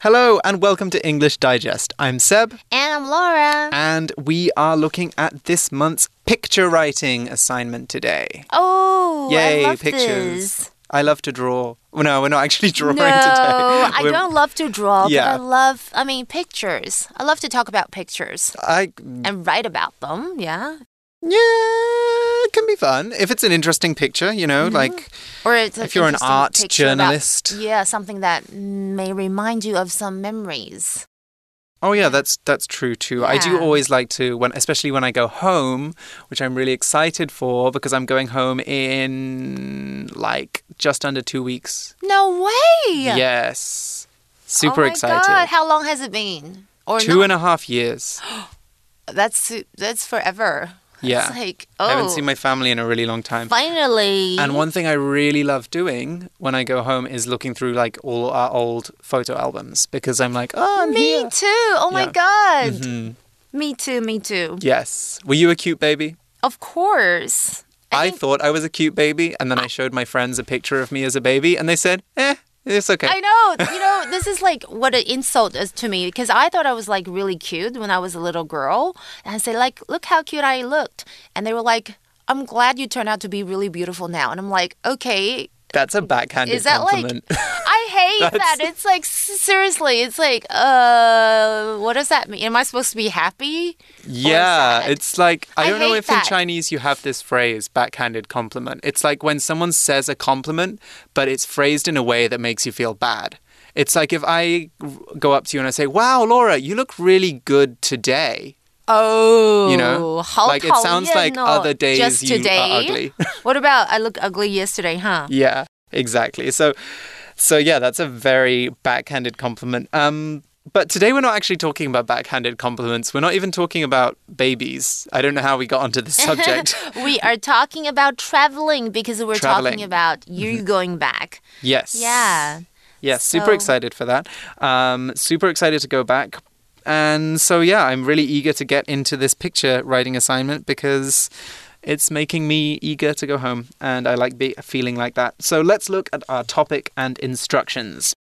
Hello and welcome to English Digest. I'm Seb. And I'm Laura. And we are looking at this month's picture writing assignment today. Oh, Yay, I love pictures. This. I love to draw. Well, no, we're not actually drawing no, today. I We're- don't love to draw, Yeah. but I love, I mean, pictures. I love to talk about pictures I and write about them, yeah. Yeah, it can be fun if it's an interesting picture. You know, mm-hmm. like Or it's If you're an art picture about- journalist. yeah, something that may remind you of some memories. oh yeah, that's that's true too. I do always like to when, especially when I go home, which I'm really excited for because I'm going home in like just under two weeks. No way! Yes, super oh my excited. God. How long has it been? Or Two and a half years. that's that's forever. Yeah. It's like, oh, I haven't seen my family in a really long time. finally. And one thing I really love doing when I go home is looking through like all our old photo albums because I'm like, oh, I'm Me here. too. Oh my Yeah. god. Mhm. Me too. Me too. Yes. Were you a cute baby? Of course. I, think- thought I was a cute baby, and then I showed my friends a picture of me as a baby, and they said, eh, it's okay. I know. You know, this is like what an insult is to me because I thought I was like really cute when I was a little girl. And I say, like, look how cute I looked. And they were like, I'm glad you turned out to be really beautiful now. And I'm like, okay. That's a backhanded Is that like- compliment. I hate that. It's like, seriously, it's like, uh, what does that mean? Am I supposed to be happy? yeah, it's like, I I don't know if in. Chinese you have this phrase, backhanded compliment. It's like when someone says a compliment, but it's phrased in a way that makes you feel bad. It's like if I go up to you and I say, wow, Laura, you look really good today. Oh, you know, like it sounds like other days just you are ugly. what about I look ugly yesterday, huh? Yeah, exactly. So, so yeah, that's a very backhanded compliment. Um, but today we're not actually talking about backhanded compliments. We're not even talking about babies. I don't know how we got onto this subject. we are talking about traveling because we're traveling. talking about you mm-hmm. going back. Yes. Yeah. Yes, so... super excited for that. Um, super excited to go back. And so yeah, I'm really eager to get into this picture writing assignment because. It's making me eager to go home, and I like be feeling like that. So let's look at our topic and instructions.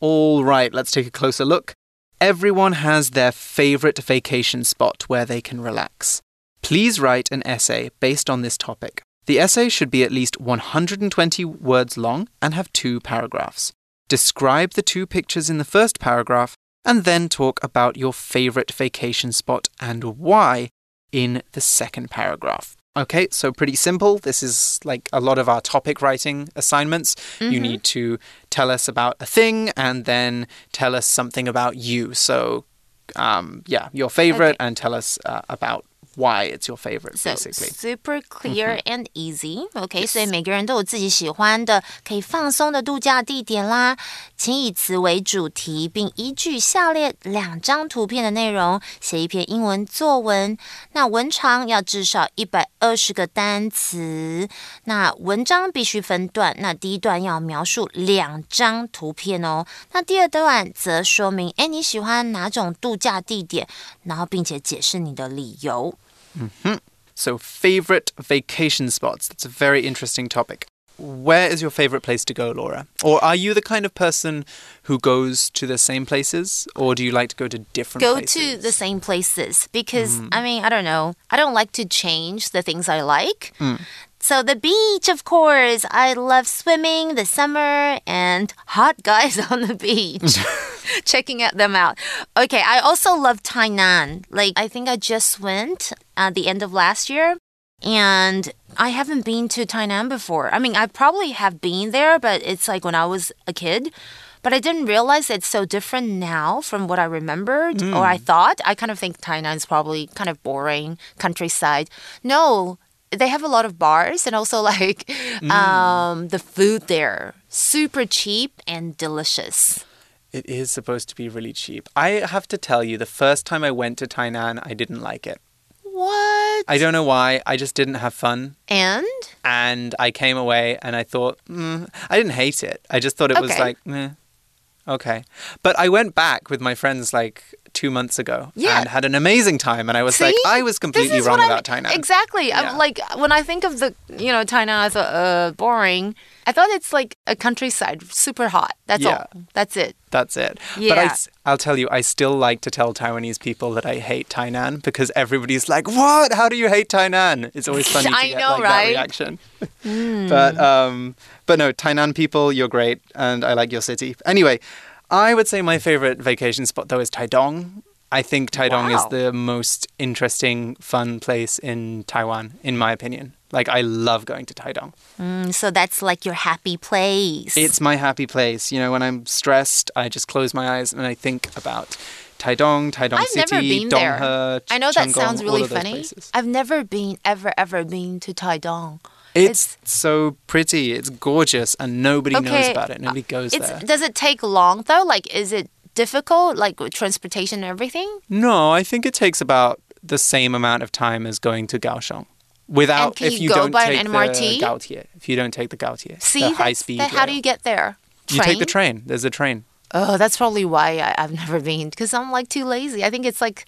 All right, let's take a closer look. Everyone has their favorite vacation spot where they can relax. Please write an essay based on this topic. The essay should be at least 120 words long and have two paragraphs. Describe the two pictures in the first paragraph and then talk about your favorite vacation spot and why in the second paragraph. Okay, so pretty simple. This is like a lot of our topic writing assignments. You need to tell us about a thing and then tell us something about you. So, um, yeah, your favorite and tell us uh, about why it's your favorite, So super clear and easy. OK，所以每个人都有自己喜欢的可以放松的度假地点啦。请以此为主题，并依据下列两张图片的内容写一篇英文作文。那文长要至少一百二十个单词。那文章必须分段。那第一段要描述两张图片哦。那第二段则说明，哎，你喜欢哪种度假地点，然后并且解释你的理由。Mm-hmm. So, favorite vacation spots. That's a very interesting topic. Where is your favorite place to go, Laura? Or are you the kind of person who goes to the same places, or do you like to go to different places? go places? to the same places because mm. I mean I don't know I don't like to change the things I like. Mm. So the beach, of course, I love swimming, the summer, and hot guys on the beach. Checking out them out. Okay, I also love Tainan. Like I think I just went at the end of last year. And I haven't been to Tainan before. I mean, I probably have been there, but it's like when I was a kid. But I didn't realize it's so different now from what I remembered or I thought. I kind of think Tainan is probably kind of boring, countryside. No, they have a lot of bars and also like um, the food there. Super cheap and delicious. It is supposed to be really cheap. I have to tell you, the first time I went to Tainan, I didn't like it. What? I don't know why. I just didn't have fun. and? And I came away and I thought, mm, I didn't hate it. I just thought it was like, eh, okay. But I went back with my friends like two months ago Yeah. and had an amazing time. And I was like, I was completely wrong about Tainan. Exactly. Yeah. I'm like when I think of the you know Tainan, I thought uh boring. I thought it's like a countryside, super hot. That's Yeah. all. That's it. That's it. But I, Yeah. will tell you, I still like to tell Taiwanese people that I hate Tainan because everybody's like, "What? How do you hate Tainan?" It's always funny to I get know, like right? that reaction. But um, but no, Tainan people, you're great, and I like your city. Anyway, I would say my favorite vacation spot though is Taidong. I think Taidong is the most interesting, fun place in Taiwan, in my opinion. Like I love going to Taidong. Mm, so that's like your happy place. It's my happy place. You know, when I'm stressed, I just close my eyes and I think about Taidong, Taidong I've City, never been there. Donghe, I know that sounds all really funny. places. I've never been ever ever been to Taidong. It's, so pretty. It's gorgeous, and nobody knows about it. Nobody uh, goes It's there. does it take long though? Like is it difficult like transportation and everything? No, I think it takes about the same amount of time as going to Kaohsiung. Without can if you you go don't by an take the Gaotie. If you don't take the Gaotie, See, the high speed. that- how do you get there? You take the train. There's a train. Oh, that's probably why I, I've never been because I'm like too lazy. I think it's like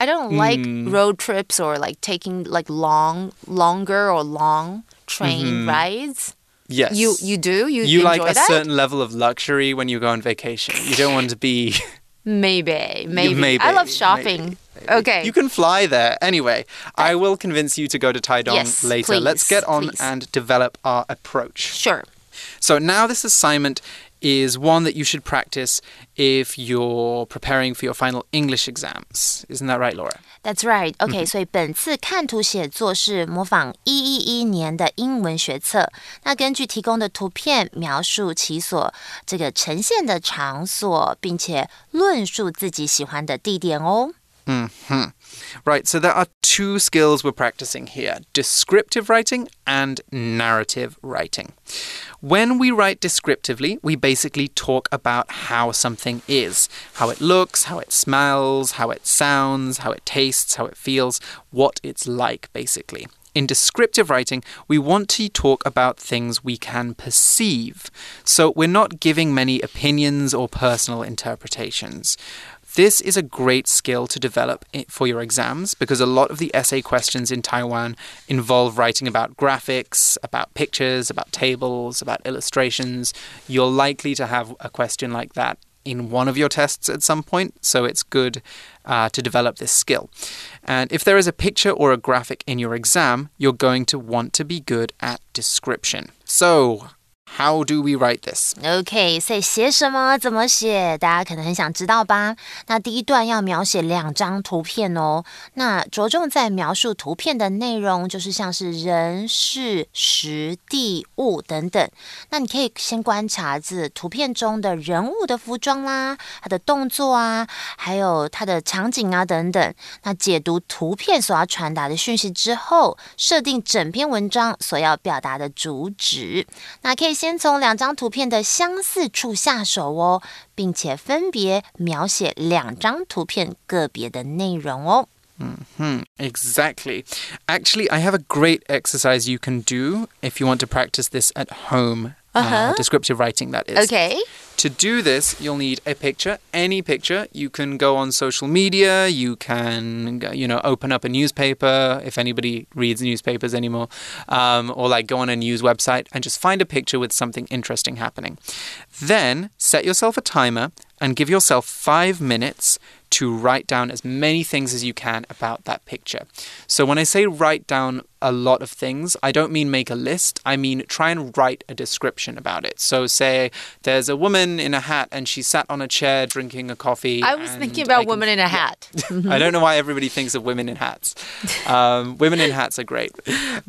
I don't like Hmm. road trips or like taking like long, longer or long train rides. Yes. You you do you, you like a that? certain level of luxury when you go on vacation. You don't want to be. Maybe, maybe. maybe, I love maybe, shopping. Okay. You can fly there. Anyway, I will convince you to go to Taidong Yes, later. Let's get on please. and develop our approach. sure. So now this assignment is one that you should practice if you're preparing for your final English exams. Isn't that right, Laura? That's right. OK，、所以本次看图写作是模仿一一一年的英文学测。那根据提供的图片描述其所这个呈现的场所，并且论述自己喜欢的地点哦。 Right, so there are two skills we're practicing here descriptive writing and narrative writing. When we write descriptively, we basically talk about how something is how it looks, how it smells, how it sounds, how it tastes, how it feels, what it's like, basically. In descriptive writing, we want to talk about things we can perceive. So we're not giving many opinions or personal interpretations. This is a great skill to develop for your exams because a lot of the essay questions in Taiwan involve writing about graphics, about pictures, about tables, about illustrations. You're likely to have a question like that in one of your tests at some point, so it's good uh, to develop this skill. And if there is a picture or a graphic in your exam, you're going to want to be good at description. So, how do we write this? OK，所以写什么，怎么写，大家可能很想知道吧？那第一段要描写两张图片哦，那着重在描述图片的内容，就是像是人、事、时、地、物等等。那你可以先观察自图片中的人物的服装啦，他的动作啊，还有他的场景啊等等。那解读图片所要传达的讯息之后，设定整篇文章所要表达的主旨。那可以先从两张图片的相似处下手哦，并且分别描写两张图片个别的内容哦。 Hmm, exactly. Actually, I have a great exercise you can do if you want to practice this at home. uh-huh. descriptive writing, that is. OK，To do this, you'll need a picture, any picture. You can go on social media, you can, you know, open up a newspaper if anybody reads newspapers anymore, um, or like go on a news website and just find a picture with something interesting happening. Then set yourself a timer and give yourself five minutes to write down as many things as you can about that picture. So when I say write down a lot of things, I don't mean make a list. I mean try and write a description about it. So say there's a woman in a hat and she sat on a chair drinking a coffee. I was thinking about can- woman in a hat. I don't know why everybody thinks of women in hats. Um, women in hats are great.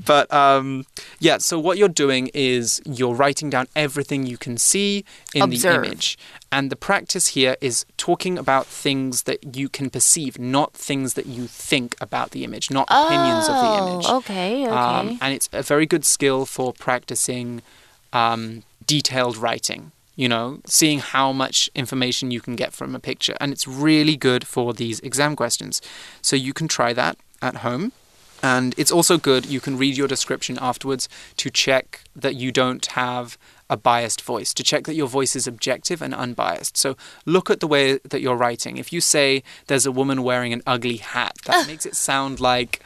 But um, yeah, so what you're doing is you're writing down everything you can see in Observe. the image. And the practice here is talking about things that you can perceive, not things that you think about the image, not opinions of the image. Oh, okay, okay. Um, and it's a very good skill for practicing um, detailed writing. You know, seeing how much information you can get from a picture. And it's really good for these exam questions. So you can try that at home. And it's also good, you can read your description afterwards to check that you don't have a biased voice, to check that your voice is objective and unbiased. So look at the way that you're writing. If you say there's a woman wearing an ugly hat, that makes it sound like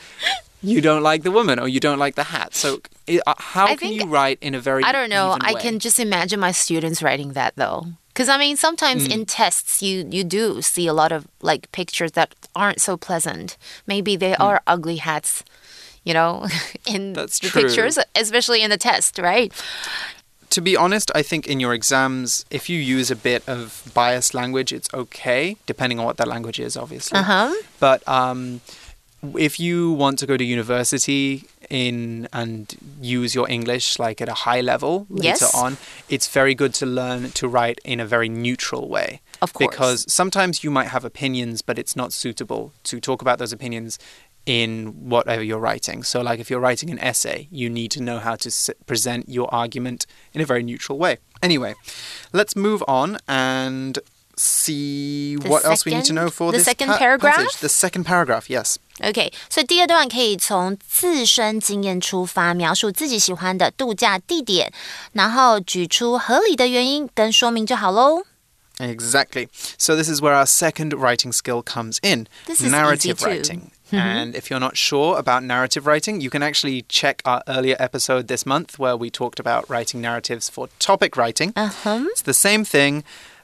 you don't like the woman or you don't like the hat. So uh, how I can you write in a very I don't know. I way? can just imagine my students writing that though. Because I mean, sometimes Mm. in tests, you you do see a lot of like pictures that aren't so pleasant. Maybe they are ugly hats, you know, in Mm. That's the true. pictures, especially in the test, right? To be honest, I think in your exams, if you use a bit of biased language, it's okay, depending on what that language is, obviously. Uh huh. But um, if you want to go to university in and use your English like at a high level later on, it's very good to learn to write in a very neutral way. Of course. Because sometimes you might have opinions, but it's not suitable to talk about those opinions in whatever you're writing. So, like if you're writing an essay, you need to know how to s- present your argument in a very neutral way. Anyway, let's move on and see The what else we need to second- know for the this second pa- paragraph? passage. The second paragraph, yes. OK，所以第二段可以从自身经验出发，描述自己喜欢的度假地点，然后举出合理的原因跟说明就好喽。 Exactly. So this is where our second writing skill comes in. This is narrative easy too. writing. And if you're not sure about narrative writing, you can actually check our earlier episode this month where we talked about writing narratives for topic writing. Uh huh. It's the same thing,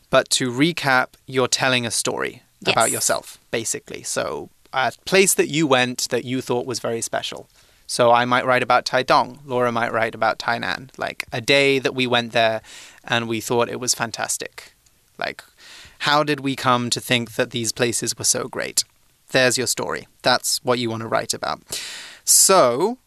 but to recap, you're telling a story about yourself, basically. So, a place that you went that you thought was very special. So, I might write about Taidong. Laura might write about Tainan. Like a day that we went there and we thought it was fantastic. Like, how did we come to think that these places were so great? There's your story. That's what you want to write about. So,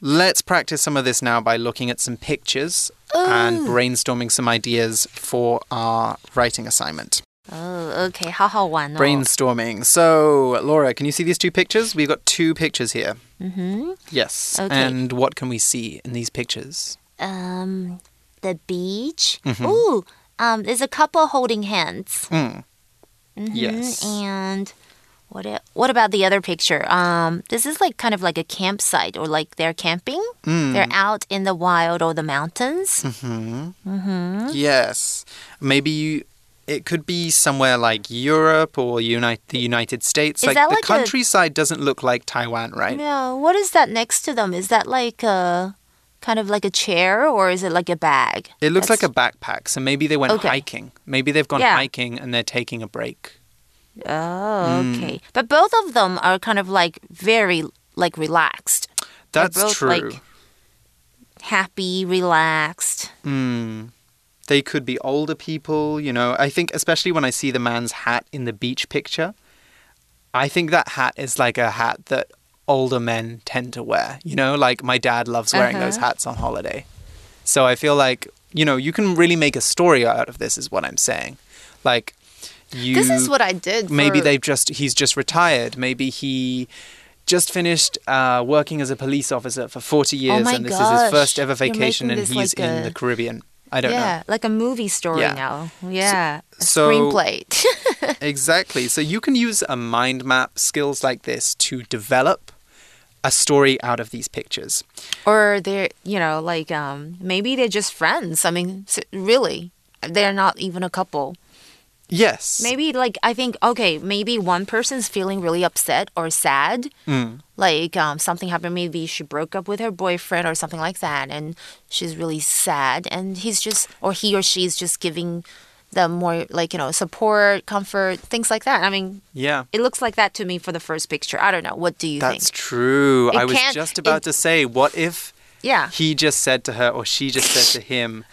let's practice some of this now by looking at some pictures and brainstorming some ideas for our writing assignment. Oh, OK，好好玩哦。 Brainstorming. So, Laura, can you see these two pictures? We've got two pictures here. Mm-hmm. Yes. Okay. And what can we see in these pictures? Um, the beach. Mhm. Ooh, um, there's a couple holding hands. Mm. Mhm, Yes. And what? What about the other picture? Um, this is like kind of like a campsite, or like they're camping. Mm. They're out in the wild or the mountains. hmm Mm-hmm. Yes. Maybe you. It could be somewhere like Europe or Unite, the United States. Like the like a- countryside doesn't look like Taiwan, right? Yeah. What is that next to them? Is that like a kind of like a chair, or is it like a bag? It looks That's- like a backpack. So maybe they went Okay. hiking. Maybe they've gone Yeah. hiking and they're taking a break. Oh, Mm. okay. But both of them are kind of like very like relaxed. That's both, true. like, happy, relaxed. Mm. They could be older people, you know. I think, especially when I see the man's hat in the beach picture, I think that hat is like a hat that older men tend to wear. You know, like my dad loves wearing Uh-huh. those hats on holiday. So I feel like, you know, you can really make a story out of this, is what I'm saying. Like, you. This is what I did. maybe they've just he's just retired maybe he just finished uh, working as a police officer for 40 years Oh and this is his first ever vacation and he's like in a- the caribbean i don't know. yeah, like a movie story Yeah. now. Yeah, a so- screenplay. exactly so you can use a mind map skills like this to develop a story out of these pictures or they're, you know, like um, maybe they're just friends. I mean, really, they're not even a couple. Yes Maybe like I think okay, maybe one person's feeling really upset or sad. Mm. Like um, something happened. Maybe she broke up with her boyfriend or something like that, and she's really sad. And he's just, or he or she's just giving them more like you know support, comfort, things like that. I mean, yeah it looks like that to me for the first picture. I don't know. What do you that's think? true It i was just about it- to say what if Yeah. he just said to her or she just said to him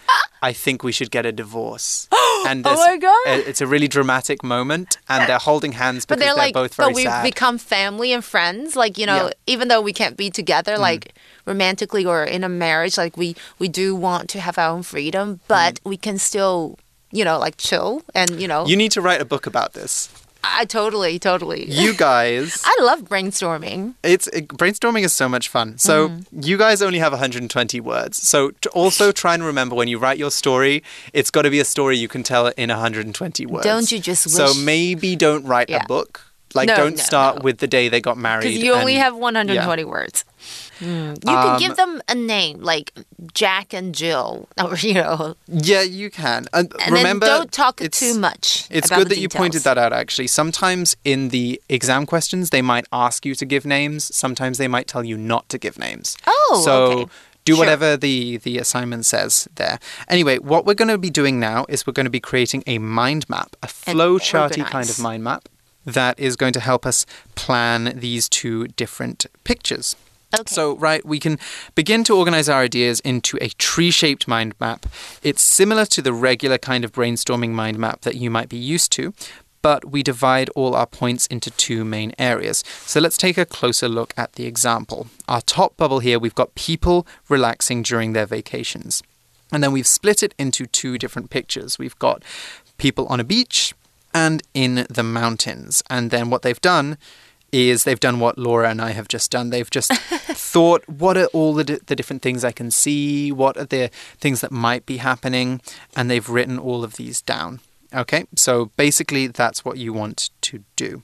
i think we should get a divorce and Oh my God. uh, it's a really dramatic moment and they're holding hands because But they're, like, both very but we've sad become family and friends. Like you know, Yeah. Mm. even though we can't be together, like romantically or in a marriage, like we we do want to have our own freedom, but we can still, you know, like chill and you know. Mm. you need to write a book about this I totally, totally. you guys I love brainstorming. it's it, brainstorming is so much fun so Mm-hmm. you guys only have 120 words so also try and remember when you write your story it's got to be a story you can tell in 120 words Don't you just so maybe don't write Yeah. a book like No, don't no, start no. with the day they got married Because you only and- have 120 yeah. words. Mm. You could Um, give them a name like Jack and Jill, or you know, yeah you can and, and remember don't talk too much. It's good that you pointed that out, actually. Sometimes in the exam questions, they might ask you to give names. Sometimes they might tell you not to give names. Oh, so okay. do Sure. whatever the the assignment says there. Anyway, what we're going to be doing now is we're going to be creating a mind map, a And flow charty kind of mind map that is going to help us plan these two different pictures. Okay. So, right, we can begin to organize our ideas into a tree shaped mind map. It's similar to the regular kind of brainstorming mind map that you might be used to, but we divide all our points into two main areas. So, let's take a closer look at the example. Our top bubble here, we've got people relaxing during their vacations. And then we've split it into two different pictures. We've got people on a beach and in the mountains. And then what they've done is they've done what Laura and I have just done. They've just thought, what are all the, di- the different things I can see? What are the things that might be happening? And they've written all of these down. Okay, so basically, that's what you want to do.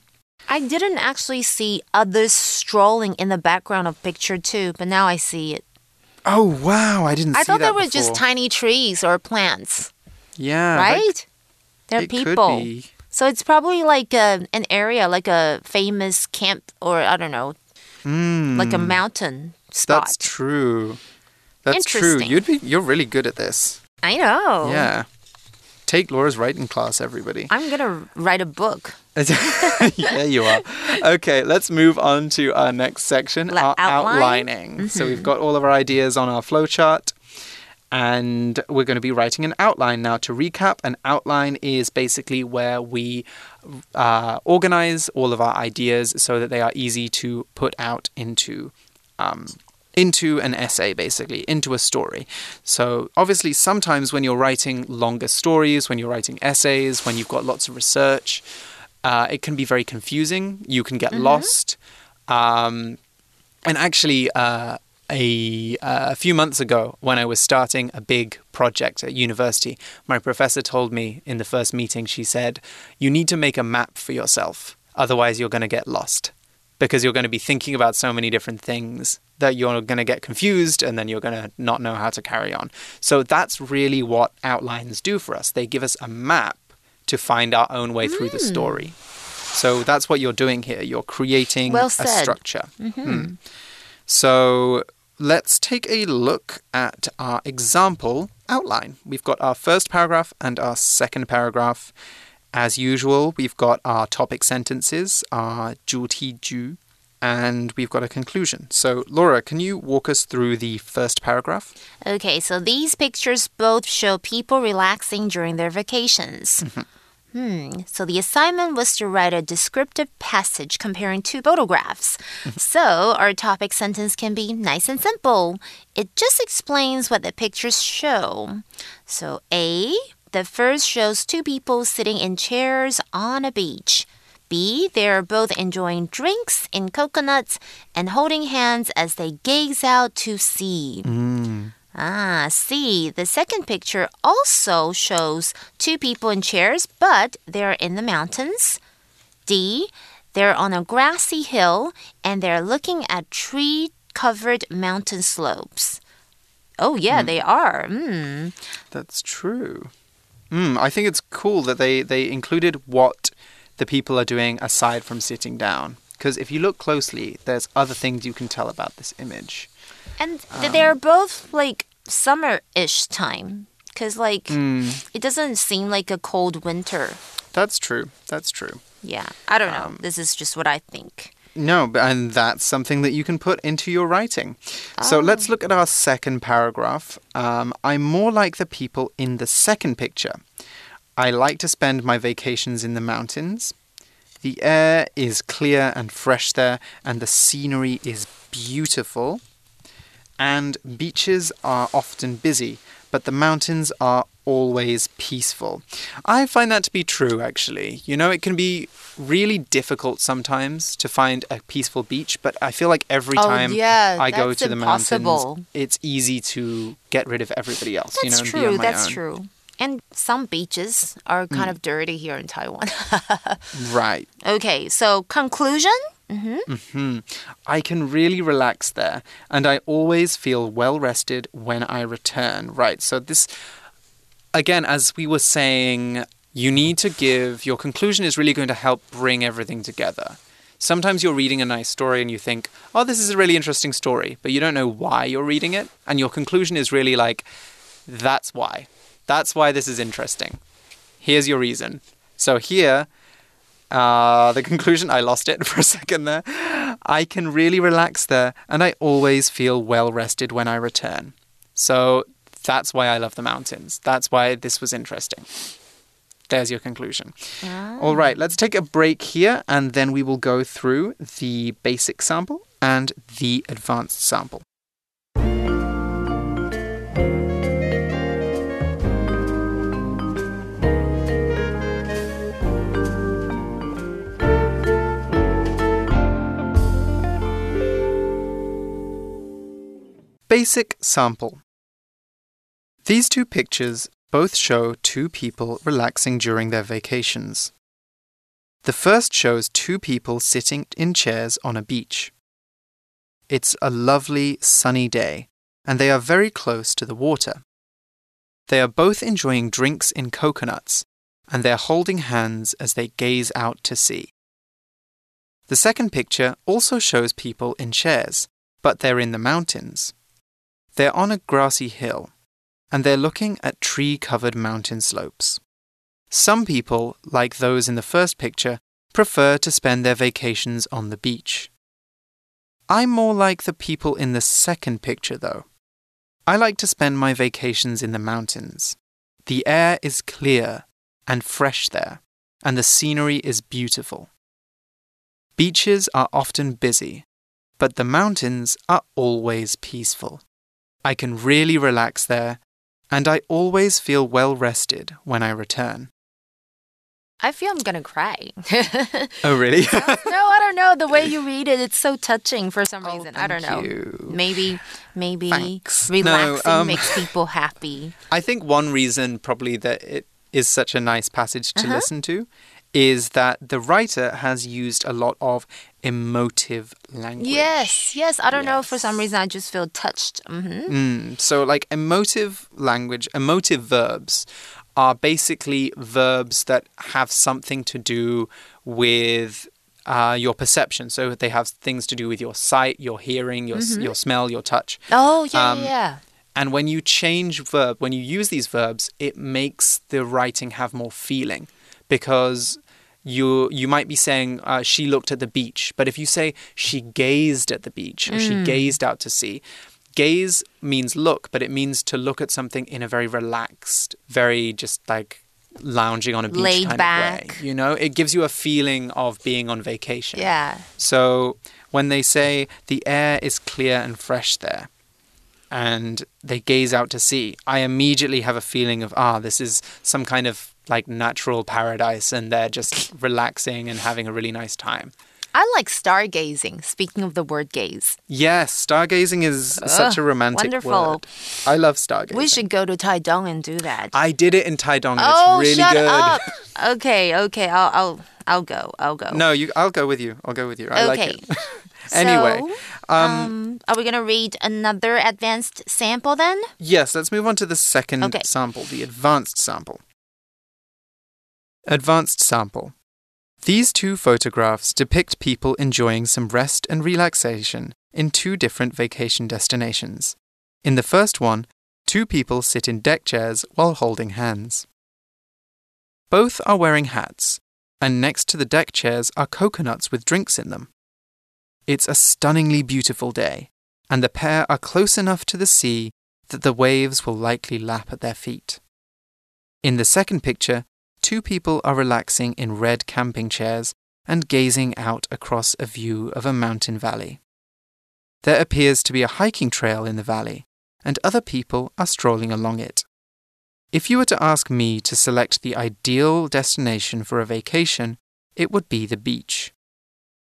I didn't actually see others strolling in the background of picture two, but now I see it. Oh, wow, I didn't I see thought that they were just tiny trees or plants, Yeah, that- right? They're it people. So it's probably like a, an area, like a famous camp, or I don't know, like a mountain spot. Hmm. That's true. That's true. You'd be you're really good at this. I know. Yeah. Take Laura's writing class, everybody. I'm gonna write a book. yeah, you are. Okay, let's move on to our next section, our outlining. So we've got all of our ideas on our flowchart. And we're going to be writing an outline. Now, to recap, an outline is basically where we uh, organize all of our ideas so that they are easy to put out into um, into an essay, basically, into a story. So, obviously, sometimes when you're writing longer stories, when you're writing essays, when you've got lots of research, uh, it can be very confusing. You can get lost. Um, and actually, uh, a, uh, a few months ago, when I was starting a big project at university, my professor told me in the first meeting, she said, You need to make a map for yourself. Otherwise, you're going to get lost because you're going to be thinking about so many different things that you're going to get confused and then you're going to not know how to carry on. So that's really what outlines do for us. They give us a map to find our own way through the story. So that's what you're doing here. You're creating Well a structure. Mm. So let's take a look at our example outline. We've got our first paragraph and our second paragraph. As usual, we've got our topic sentences, our 主题句, and we've got a conclusion. So, Laura, can you walk us through the first paragraph? Okay, so these pictures both show people relaxing during their vacations. Hmm. So the assignment was to write a descriptive passage comparing two photographs. so our topic sentence can be nice and simple. It just explains what the pictures show. So A, the first shows two people sitting in chairs on a beach. B, they are both enjoying drinks in coconuts and holding hands as they gaze out to sea. Ah, see, The second picture also shows two people in chairs, but they're in the mountains. D. They're on a grassy hill and they're looking at tree covered mountain slopes. Oh, yeah, they are. Mm. That's true. Mm, I think it's cool that they, they included what the people are doing aside from sitting down. Because if you look closely, there's other things you can tell about this image. And th- um. they're both like summer ish time. Because, like, hmm. it doesn't seem like a cold winter. That's true. That's true. Yeah, I don't know. Um, this is just what I think. No, but- and that's something that you can put into your writing. So oh. let's look at our second paragraph. Um, I'm more like the people in the second picture. I like to spend my vacations in the mountains. The air is clear and fresh there, and the scenery is beautiful. And beaches are often busy, but the mountains are always peaceful. I find that to be true, actually. You know, it can be really difficult sometimes to find a peaceful beach, but I feel like every Oh, time yeah, I go to the impossible. mountains, it's easy to get rid of everybody else. you know, That's and be true. on my That's own. true. And some beaches are kind of dirty here in Taiwan. Right. okay, so conclusion? Hmm. Hmm. I can really relax there, and I always feel well rested when I return. Right. So, this, again, as we were saying, you need to give your conclusion is really going to help bring everything together. Sometimes you're reading a nice story and you think, oh, this is a really interesting story, but you don't know why you're reading it. And your conclusion is really like, that's why. That's why this is interesting. Here's your reason. So here, uh, the conclusion, I lost it for a second there. I can really relax there, and I always feel well rested when I return. So that's why I love the mountains. That's why this was interesting. There's your conclusion. All right, let's take a break here, and then we will go through the basic sample and the advanced sample. Basic sample. These two pictures both show two people relaxing during their vacations. The first shows two people sitting in chairs on a beach. It's a lovely sunny day, and they are very close to the water. They are both enjoying drinks in coconuts, and they are holding hands as they gaze out to sea. The second picture also shows people in chairs, but they're in the mountains. They're on a grassy hill, and they're looking at tree covered mountain slopes. Some people, like those in the first picture, prefer to spend their vacations on the beach. I'm more like the people in the second picture, though. I like to spend my vacations in the mountains. The air is clear and fresh there, and the scenery is beautiful. Beaches are often busy, but the mountains are always peaceful. I can really relax there, and I always feel well rested when I return. I feel I'm gonna cry. Oh, really? no, I don't know. The way you read it, it's so touching for some Oh, reason. I don't know. you. Maybe, maybe Thanks. No, relaxing um, makes people happy. I think one reason, probably, that it is such a nice passage to Uh-huh. listen to is that the writer has used a lot of emotive language. Yes, yes. I don't know. For some reason, I just feel touched. hmm Mm, so, like emotive language, emotive verbs are basically verbs that have something to do with uh, your perception. So they have things to do with your sight, your hearing, your s your smell, your touch. Oh yeah, Um, yeah, yeah. And when you change verb, when you use these verbs, it makes the writing have more feeling because you you might be saying uh, she looked at the beach, but if you say she gazed at the beach or she gazed out to sea, gaze means look, but it means to look at something in a very relaxed, very just like lounging on a beach Laid kind back. of way. You know, it gives you a feeling of being on vacation. Yeah. So when they say the air is clear and fresh there, and they gaze out to sea, I immediately have a feeling of, ah, this is some kind of like natural paradise, and they're just relaxing and having a really nice time. I like stargazing. Speaking of the word gaze, Yes, stargazing is such a romantic wonderful. word. I love stargazing. we should go to Taidong and do that. I did it in Taidong, and oh, it's really shut good. up. okay, okay. I'll, I'll, I'll go. I'll go. No, you. I'll go with you. I'll go with you. I like Okay. it. anyway, So, um, um, are we gonna read another advanced sample then? Yes, let's move on to the second Okay. sample, the advanced sample. Advanced sample. These two photographs depict people enjoying some rest and relaxation in two different vacation destinations. In the first one, two people sit in deck chairs while holding hands. Both are wearing hats, and next to the deck chairs are coconuts with drinks in them. It's a stunningly beautiful day, and the pair are close enough to the sea that the waves will likely lap at their feet. In the second picture, two people are relaxing in red camping chairs and gazing out across a view of a mountain valley. There appears to be a hiking trail in the valley, and other people are strolling along it. If you were to ask me to select the ideal destination for a vacation, it would be the beach.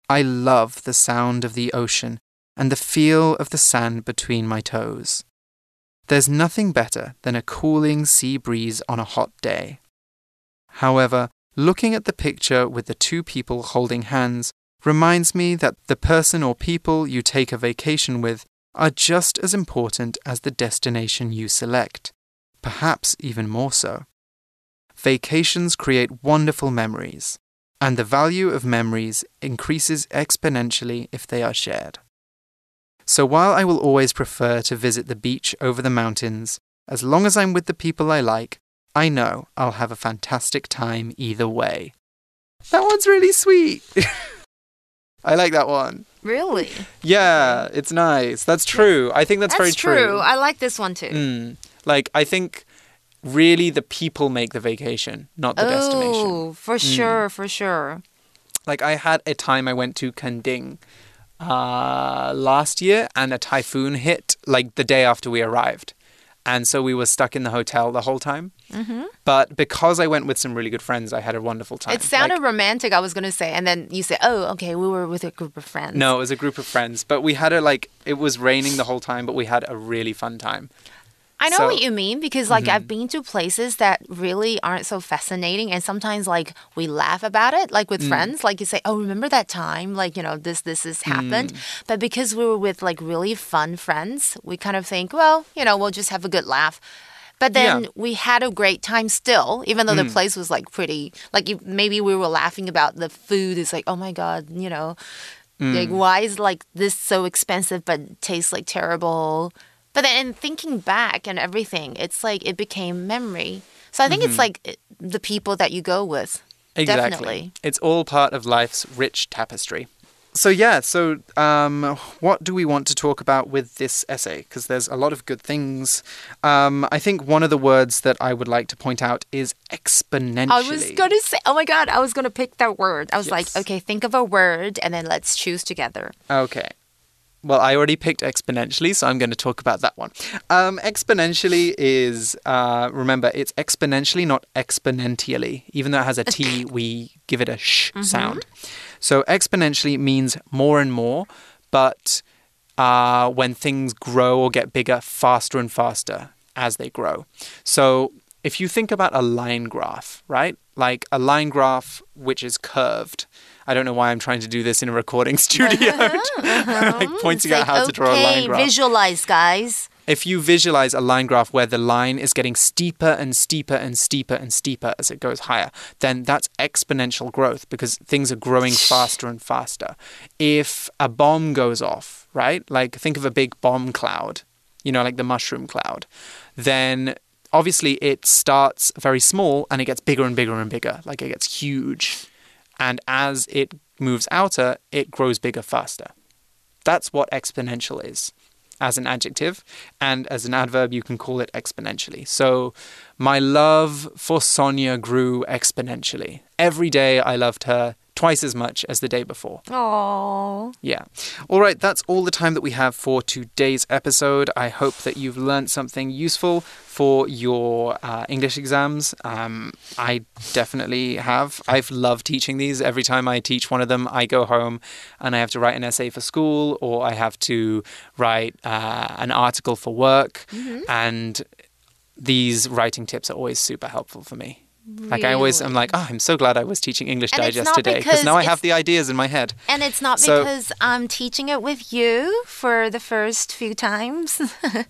I love the sound of the ocean and the feel of the sand between my toes. There's nothing better than a cooling sea breeze on a hot day. However, looking at the picture with the two people holding hands reminds me that the person or people you take a vacation with are just as important as the destination you select, perhaps even more so. Vacations create wonderful memories, and the value of memories increases exponentially if they are shared. So while I will always prefer to visit the beach over the mountains, as long as I'm with the people I like, I know I'll have a fantastic time either way. That one's really sweet. I like that one. Really? Yeah, it's nice. That's true. I think that's, very true. That's true. I like this one too. Mm. Like, I think really the people make the vacation, not the oh, destination. for sure, for sure. Like, I had a time I went to Kenting uh, last year and a typhoon hit like the day after we arrived. And so we were stuck in the hotel the whole time. Mm-hmm. But because I went with some really good friends, I had a wonderful time. It sounded Like- romantic, I was going to say. And then you say, oh, okay, we were with a group of friends. no, it was a group of friends, but we had a like it was raining the whole time, but we had a really fun time. I know So- what you mean because like I've mm-hmm. been to places that really aren't so fascinating and sometimes like we laugh about it like with mm. friends like you say oh remember that time like you know this this has happened? Mm. But because we were with like really fun friends we kind of think well you know we'll just have a good laugh. But then Yeah. we had a great time still even though the mm. place was like pretty like maybe we were laughing about the food it's like oh my god you know? Like why is like this so expensive but tastes like terrible but then in thinking back and everything it's like it became memory so i think it's like the people that you go with Exactly. Definitely. It's all part of life's rich tapestry. So yeah, so um, what do we want to talk about with this essay? Because there's a lot of good things. Um, I think one of the words that I would like to point out is exponentially. i was gonna say oh my god i was gonna pick that word i was like okay think of a word and then let's choose together Okay. Well, I already picked exponentially, so I'm going to talk about that one. Um, exponentially is, uh, remember, it's exponentially, not exponentially. Even though it has a T, we give it a sh sound. So exponentially means more and more, but uh, when things grow or get bigger faster and faster as they grow. So if you think about a line graph, right? Like a line graph which is curved. I don't know why I'm trying to do this in a recording studio, uh-huh. like pointing It's out how like, to draw a okay, line graph. visualize guys if you visualize a line graph where the line is getting steeper and steeper and steeper and steeper as it goes higher, then that's exponential growth because things are growing faster and faster. If a bomb goes off, right? Like think of a big bomb cloud, you know, like the mushroom cloud, then obviously it starts very small and it gets bigger and bigger and bigger, like it gets huge. And as it moves outer, it grows bigger faster. That's what exponential is as an adjective, and as an adverb, you can call it exponentially. So, my love for Sonia grew exponentially. Every day, I loved her twice as much as the day before. oh Yeah. All right, that's all the time that we have for today's episode. I hope that you've learned something useful for your uh, English exams. Um, I definitely have. I've loved teaching these. Every time I teach one of them, I go home and I have to write an essay for school or I have to write uh, an article for work. And these writing tips are always super helpful for me. Like I always, I'm like, oh, I'm so glad I was teaching English And Digest today because now I have the ideas in my head. And it's not So- because I'm teaching it with you for the first few times.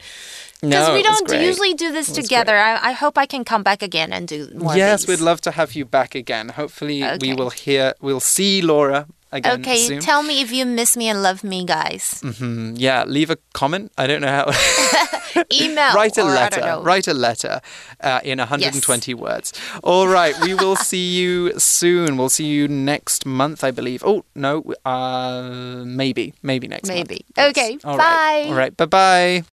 Because No, we don't usually do this together. I, I hope I can come back again and do more. yes, of these. we'd love to have you back again. Hopefully, we will hear, we'll see Laura again Okay, soon. tell me if you miss me and love me, guys. Mhm, Yeah, leave a comment. I don't know how. Email. write a or I letter. don't know. Write a letter uh, in 120 words. All right, we will see you soon. We'll see you next month, I believe. Oh no, uh, maybe, maybe next month. Maybe. Yes. Okay, right. bye. All right. Bye bye.